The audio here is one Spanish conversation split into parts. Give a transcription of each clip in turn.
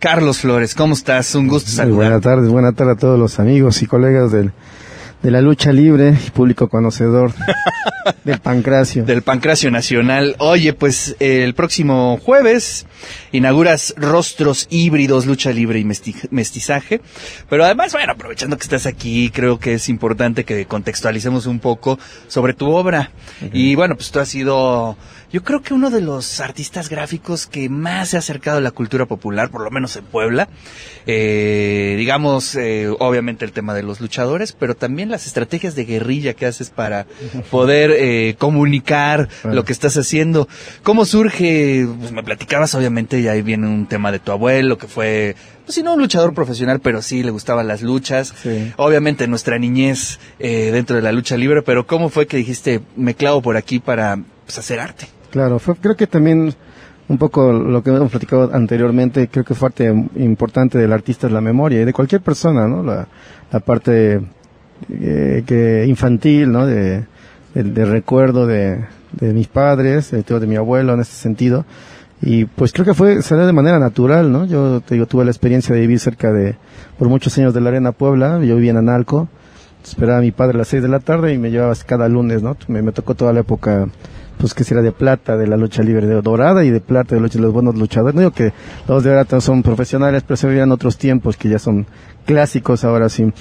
Carlos Flores, ¿cómo estás? Un gusto saludar. Buenas tardes, buenas tardes a todos los amigos y colegas del, de la lucha libre y público conocedor del Pancracio. Del Pancracio Nacional. Oye, pues el próximo jueves inauguras Rostros Híbridos, Lucha Libre y Mestizaje. Pero además, bueno, aprovechando que estás aquí, creo que es importante que contextualicemos un poco sobre tu obra. Y bueno, pues tú has sido, yo creo que uno de los artistas gráficos que más se ha acercado a la cultura popular, por lo menos en Puebla. Eh, digamos, eh, obviamente el tema de los luchadores, pero también las estrategias de guerrilla que haces para poder eh, comunicar lo que estás haciendo. ¿Cómo surge? Pues me platicabas, obviamente, y ahí viene un tema de tu abuelo, que fue, pues si no un luchador profesional, pero sí le gustaban las luchas. Obviamente nuestra niñez eh, dentro de la lucha libre, pero ¿cómo fue que dijiste, me clavo por aquí para pues, hacer arte? Claro, fue, creo que también un poco lo que hemos platicado anteriormente, creo que parte importante del artista es la memoria y de cualquier persona, ¿no? La, la parte eh, que infantil, ¿no? De, de, recuerdo de, de, mis padres, de, de mi abuelo en ese sentido. Y pues creo que fue, salió de manera natural, ¿no? Yo te digo, tuve la experiencia de vivir cerca de, por muchos años de la Arena Puebla, yo vivía en Analco, esperaba a mi padre a las seis de la tarde y me llevaba cada lunes, ¿no? Me, me tocó toda la época, pues que era de plata, de la lucha libre, de dorada y de plata, de lucha, los buenos luchadores. No digo que los de ahora son profesionales, pero se vivían otros tiempos que ya son clásicos ahora sí.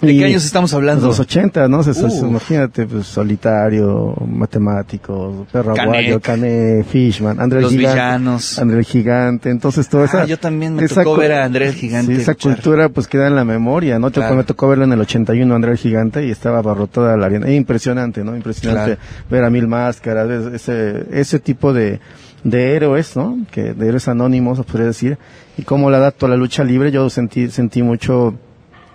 ¿De qué años estamos hablando? Los 80, ¿no? imagínate, pues, Solitario, Matemático, Perro Aguayo, Cané, Fishman, André el Los Gigante. villanos. André el Gigante, entonces todo ah, yo también me tocó ver a André el Gigante. Sí, esa cultura pues queda en la memoria, ¿no? Claro. Me tocó verlo en el 81, André el Gigante, y estaba abarrotada la arena. impresionante, ¿no? Impresionante ver a Mil Máscaras, ese, ese tipo de de héroes, ¿no? Que de héroes anónimos, podría decir, y cómo la adapto a la lucha libre, yo sentí sentí mucho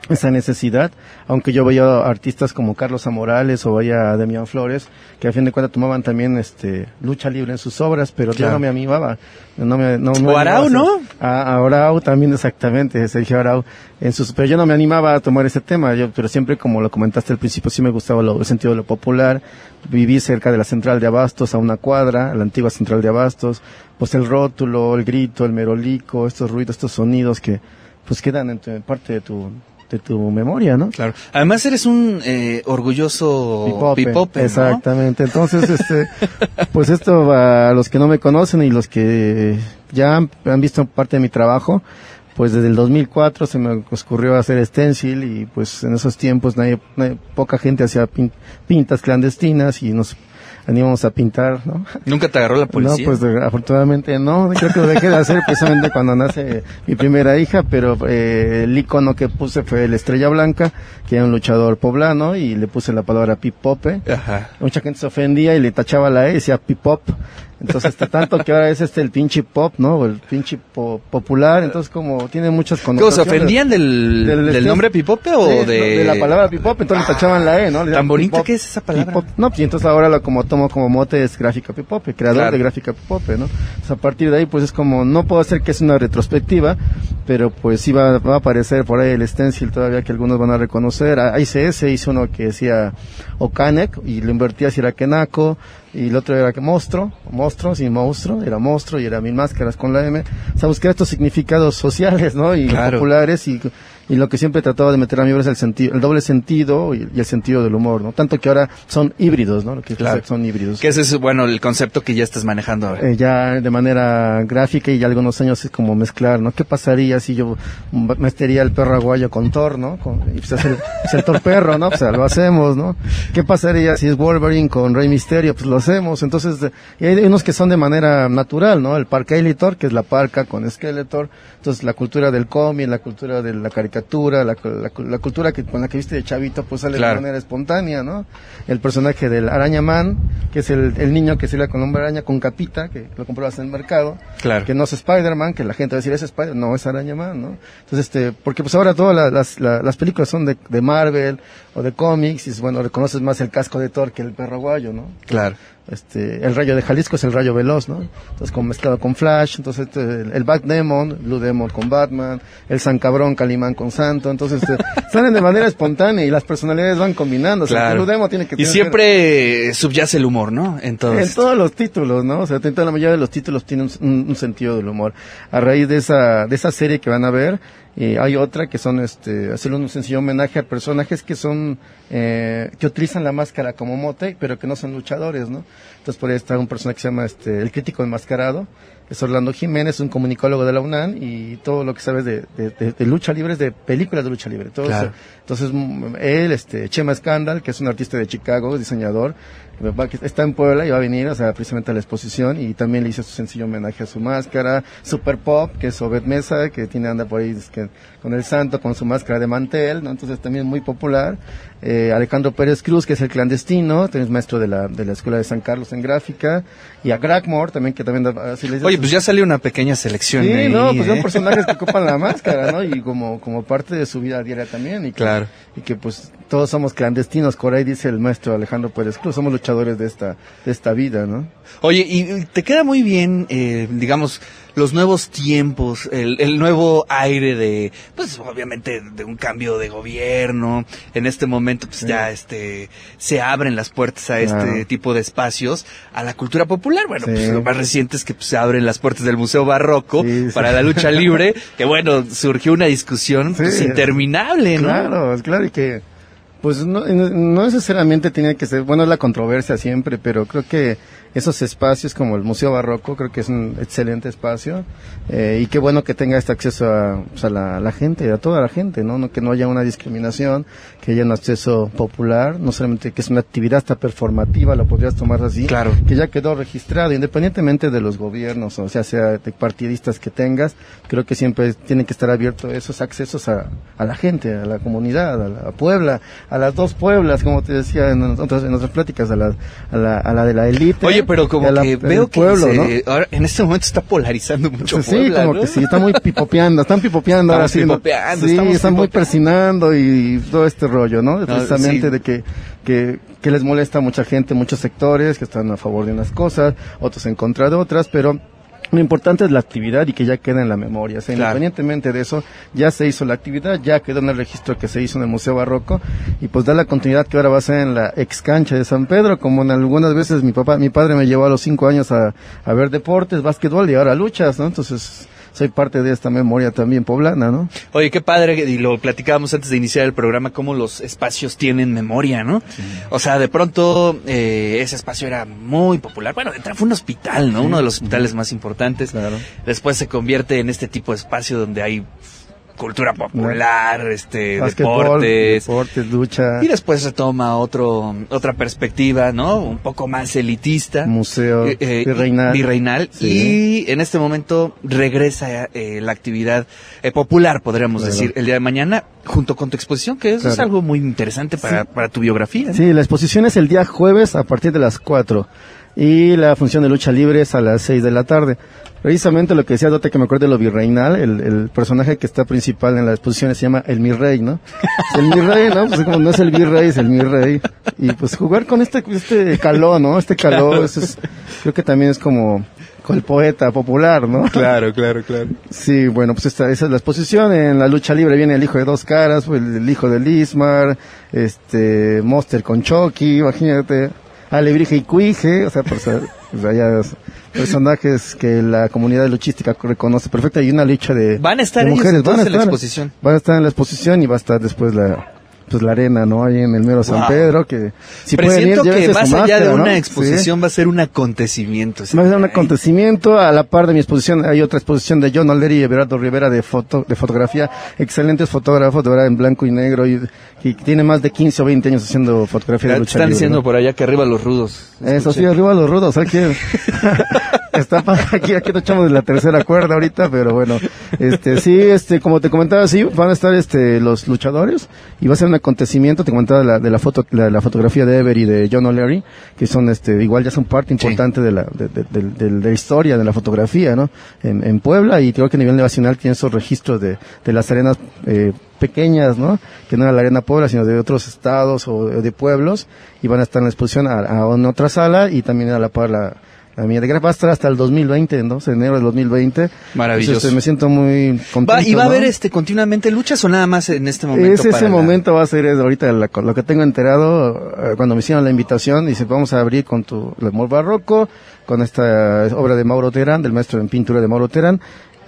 esa necesidad, aunque yo veía artistas como Carlos Amorales o veía a Demian Flores, que a fin de cuentas tomaban también este lucha libre en sus obras, pero yo no me animaba. No me, no, o Arau, ¿no? A, Arau también exactamente, Sergio Arau, en sus, pero yo no me animaba a tomar ese tema, yo, pero siempre como lo comentaste al principio, sí me gustaba lo, el sentido de lo popular, viví cerca de la central de Abastos, a una cuadra, la antigua central de Abastos, pues el rótulo, el grito, el merolico, estos ruidos, estos sonidos que pues quedan en parte de tu de tu memoria, ¿no? Claro. Además eres un eh, orgulloso pipope, Exactamente. Entonces, este, pues esto a los que no me conocen y los que ya han, visto parte de mi trabajo, pues desde el 2004 se me ocurrió hacer stencil y pues en esos tiempos nadie, poca gente hacía pintas clandestinas y nos veníamos a pintar, ¿no? ¿Nunca te agarró la policía? No, pues afortunadamente no, creo que lo dejé de hacer precisamente cuando nace mi primera hija, pero eh, el icono que puse fue el Estrella Blanca, que era un luchador poblano, y le puse la palabra pipope. Ajá. Mucha gente se ofendía y le tachaba la E decía pipop. Entonces, está tanto que ahora es este el pinche pop, ¿no? O el pinche popular, entonces como tiene muchas connotaciones. ¿Se ofendían del, del, nombre pipope o de... de la palabra pipope, entonces le tachaban la E, ¿no? ¿Tan bonita que es esa palabra? No, pues entonces ahora lo como tomo como mote es gráfica pipope, creador de gráfica pipope, ¿no? Entonces a partir de ahí pues es como, no puedo hacer que es una retrospectiva, pero pues sí va, va a aparecer por ahí el stencil todavía que algunos van a reconocer. ICS hizo uno que decía Okanek y lo invertía si era Kenako, y el otro era que monstruo, monstruo, sin monstruo, era monstruo y era mil máscaras con la M. O sea, buscar estos significados sociales, ¿no? Y populares y y lo que siempre trataba de meter a mi obra es el sentido, el doble sentido y, el sentido del humor, ¿no? Tanto que ahora son híbridos, ¿no? Lo que claro. son híbridos. Que ese es, bueno, el concepto que ya estás manejando ahora. Eh, ya de manera gráfica y ya algunos años es como mezclar, ¿no? ¿Qué pasaría si yo metería el perro aguayo con Thor, ¿no? Con, y pues es el, es el Thor perro, ¿no? Pues lo hacemos, ¿no? ¿Qué pasaría si es Wolverine con Rey Misterio? Pues lo hacemos. Entonces, y hay unos que son de manera natural, ¿no? El Parque Elitor, que es la parca con Skeletor. Entonces, la cultura del cómic, la cultura de la caricatura la, cultura que, con la que viste de chavito, pues sale de manera espontánea, ¿no? El personaje del Araña Man, que es el, niño que sale con hombre araña con capita, que lo comprabas en el mercado, claro. que no es Spider-Man, que la gente va a decir es Spider, no es Araña Man, ¿no? Entonces, este, porque pues ahora todas las, las, películas son de, Marvel o de cómics, y bueno, reconoces más el casco de Thor que el perro guayo, ¿no? Claro. este, el rayo de Jalisco es el rayo veloz, ¿no? Entonces, con, mezclado con Flash, entonces este, el, el Bat Demon, Blue Demon con Batman, el San Cabrón, Calimán con Santo, entonces este, salen de manera espontánea y las personalidades van combinando. O sea, Claro. Blue Demon tiene que Y tener- siempre subyace el humor, ¿no? En todo en esto. todos los títulos, ¿no? O sea, en toda la mayoría de los títulos tienen un, un- un sentido del humor. A raíz de esa, de esa serie que van a ver, eh, hay otra que son, este, hacerle un sencillo homenaje a personajes que son, eh, que utilizan la máscara como mote, pero que no son luchadores, ¿no? Entonces por ahí está un personaje que se llama, este, el crítico enmascarado, es Orlando Jiménez, un comunicólogo de la UNAM y todo lo que sabes de, de, de- de lucha libre es de películas de lucha libre. Todo Claro. Entonces, mm, él, este, Chema Scandal, que es un artista de Chicago, diseñador, está en Puebla y va a venir, o sea, precisamente a la exposición y también le hizo su sencillo homenaje a su máscara. Super Pop, que es Obed Mesa, que tiene, anda por ahí es que, con el santo, con su máscara de mantel, ¿no? Entonces también muy popular. Eh, Alejandro Pérez Cruz, que es el clandestino, también es maestro de la, de la Escuela de San Carlos en gráfica. Y a Gragmore, también, que también, da- así le Oye, su- pues ya salió una pequeña selección. Sí, ahí, no, pues son ¿eh? personajes que ocupan la máscara, ¿no? Y como, como parte de su vida diaria también. Y que, Claro. Y que pues todos somos clandestinos, por ahí dice el maestro Alejandro Pérez Cruz, somos luchadores de esta, de esta vida, ¿no? Oye, y te queda muy bien, eh, digamos, los nuevos tiempos, el, el nuevo aire de, pues obviamente de un cambio de gobierno. En este momento, pues Sí. ya este, se abren las puertas a este Claro. tipo de espacios, a la cultura popular. Bueno, Sí. pues lo más reciente es que pues, se abren las puertas del Museo Barroco Sí, para la lucha libre, que bueno, surgió una discusión pues, interminable, ¿no? Claro, claro y que pues no, no necesariamente tiene que ser, bueno, es la controversia siempre, pero creo que esos espacios como el Museo Barroco creo que es un excelente espacio eh, y qué bueno que tenga este acceso a, pues, a la, la gente, a toda la gente, ¿no? ¿no? Que no haya una discriminación, que haya un acceso popular, no solamente que es una actividad hasta performativa, lo podrías tomar así, Claro. que ya quedó registrado, independientemente de los gobiernos, o sea, sea de partidistas que tengas, creo que siempre tienen que estar abiertos esos accesos a, a la gente, a la comunidad, a la a Puebla, a las dos Pueblas, como te decía en otras, en otras pláticas, a la, a la, a la de la élite. Oye, pero como la- que veo que pueblo, se- ¿no? ahora, en este momento está polarizando mucho Sí, Puebla, como ¿no? que sí, está muy pipopeando, están pipopeando ahora sí. están muy persinando y todo este rollo, ¿no? Precisamente sí. de que, que, que les molesta a mucha gente, muchos sectores que están a favor de unas cosas, otros en contra de otras, pero lo importante es la actividad y que ya queda en la memoria. O sea, Claro. independientemente de eso, ya se hizo la actividad, ya quedó en el registro que se hizo en el Museo Barroco y pues da la continuidad que ahora va a ser en la ex cancha de San Pedro, como en algunas veces mi papá, mi padre me llevó a los cinco años a, a ver deportes, básquetbol y ahora luchas, ¿no? Entonces, soy parte de esta memoria también poblana, ¿no? Oye, qué padre, y lo platicábamos antes de iniciar el programa, cómo los espacios tienen memoria, ¿no? O sea, de pronto eh, ese espacio era muy popular. Bueno, de entrada fue un hospital, ¿no? Uno de los hospitales más importantes. Claro. Después se convierte en este tipo de espacio donde hay cultura popular, este, deportes. deportes, lucha, Y después retoma otro, otra perspectiva, ¿no? Un poco más elitista. museo, Eh, eh, virreinal. virreinal, Sí. y en este momento regresa eh, la actividad eh, popular, podríamos Claro. decir, el día de mañana, junto con tu exposición, que eso es algo muy interesante para, Sí. para tu biografía. ¿no? Sí, la exposición es el día jueves a partir de las 4 y la función de lucha libre es a las 6 de la tarde. Precisamente lo que decía Dote que me acuerdo de lo virreinal, el, el personaje que está principal en la exposición se llama el Mirrey, ¿no? El Mirrey, ¿no? Pues como no es el virrey, es el Mirrey. Y pues jugar con este, este caló, ¿no? Este caló, eso es, creo que también es como, con el poeta popular, ¿no? Claro, claro, claro. Sí, bueno, pues esta, esa es la exposición. En la lucha libre viene el hijo de dos caras, pues, el, el hijo de Lismar, este, Monster con Chucky, imagínate, Alebrije y Cuije, o sea, pues, eh, pues, allá es- personajes que la comunidad luchística reconoce perfecta y una lucha de, Van a estar de ellos mujeres. Van a entonces en la estar, exposición. van a estar en la exposición y va a estar después la, pues la arena, ¿no? Ahí en el mero San. Pedro, que si pueden ir, que más allá de una ¿no? Sí. exposición va a ser un acontecimiento. Va a ser un acontecimiento a la par de mi exposición. Hay otra exposición de John Oleri y Everardo Rivera de foto, de fotografía. Excelentes fotógrafos, de verdad, en blanco y negro y, y tiene más de 15 o 20 años haciendo fotografía de lucha están libre, diciendo ¿no? por allá que arriba los rudos. Eso sí, Escuché. arriba los rudos, aquí está aquí, aquí nos echamos de la tercera cuerda ahorita, pero bueno, este, sí, este, como te comentaba, sí, van a estar, este, los luchadores, y va a ser una acontecimiento, te comentaba la, de la foto, la, la fotografía de Ever y de John O'Leary, que son este, igual ya son parte importante de la, de, de, de- de- de la historia de la fotografía, ¿no? En, en Puebla y creo que a nivel nacional tiene esos registros de, de las arenas, eh, pequeñas, ¿no? Que no era la arena Puebla, sino de otros estados o de pueblos, y van a estar en la exposición a, a una otra sala y también a la par la, la mía de Graf va a estar hasta el 2020, ¿no? Enero del 2020. Maravilloso. Entonces, este, me siento muy contento. Va, ¿Y va a ¿no? haber este continuamente luchas o nada más en este momento? Es ese la- momento va a ser es ahorita la- lo que tengo enterado eh, cuando me hicieron la invitación dice vamos a abrir con tu amor barroco con esta obra de Mauro Terán del maestro en pintura de Mauro Terán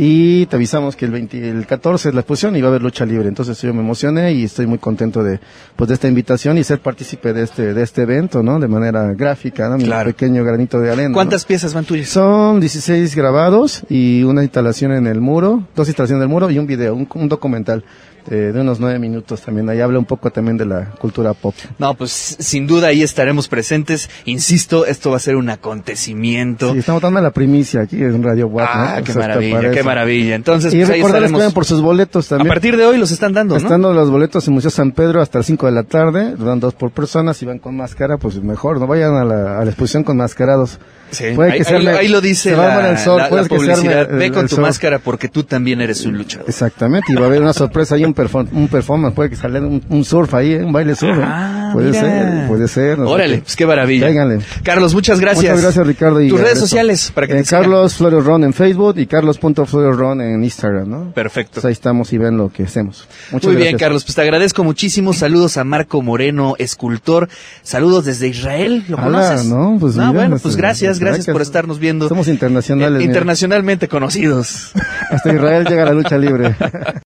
y te avisamos que el 20, el 14 es la exposición y va a haber lucha libre entonces yo me emocioné y estoy muy contento de pues de esta invitación y ser partícipe de este de este evento no de manera gráfica ¿no? mi Claro. pequeño granito de arena ¿no? ¿Cuántas piezas van tuyas? Son 16 grabados y una instalación en el muro, dos instalaciones del muro y un video, un, un documental eh, de unos nueve minutos también. Ahí habla un poco también de la cultura pop. No, pues sin duda ahí estaremos presentes. Insisto, esto va a ser un acontecimiento. Sí, estamos dando la primicia aquí en Radio Watt. ah, ¿no? qué O sea, maravilla, qué maravilla. Entonces, Y pues ahí recordarles que estaremos. por sus boletos A también. partir de hoy los están dando, ¿no? Están dando los boletos en Museo San Pedro hasta las 5 de la tarde, dan dos por persona, si van con máscara, pues mejor, no vayan a la, a la exposición con mascarados. Sí. Puede ahí, que ahí ahí lo dice a la, sol, la- la que publicidad. el- Ve con el tu sol. máscara porque tú también eres un luchador. Exactamente, y va a haber una sorpresa ahí, un, perform- un performance, puede que salga un, un surf ahí, ¿eh? un baile surf. ¿eh? Ah, puede mira. ser, puede ser. no Órale, pues qué maravilla. Carlos, muchas gracias. Muchas gracias, Ricardo. Y Tus redes sociales para que Eh, te. Carlos Flores Ron en Facebook y Carlos.flores en Instagram, ¿no? Perfecto. Pues ahí estamos y ven lo que hacemos. Muchas Muy bien. Carlos, pues te agradezco muchísimo. Saludos a Marco Moreno, escultor. Saludos desde Israel. ¿Lo Ala, conoces? no, pues mira, bueno, pues, pues gracias, gracias gracias. por estarnos viendo. Somos internacionales. Eh, mira. internacionalmente conocidos. Hasta Israel llega la lucha libre.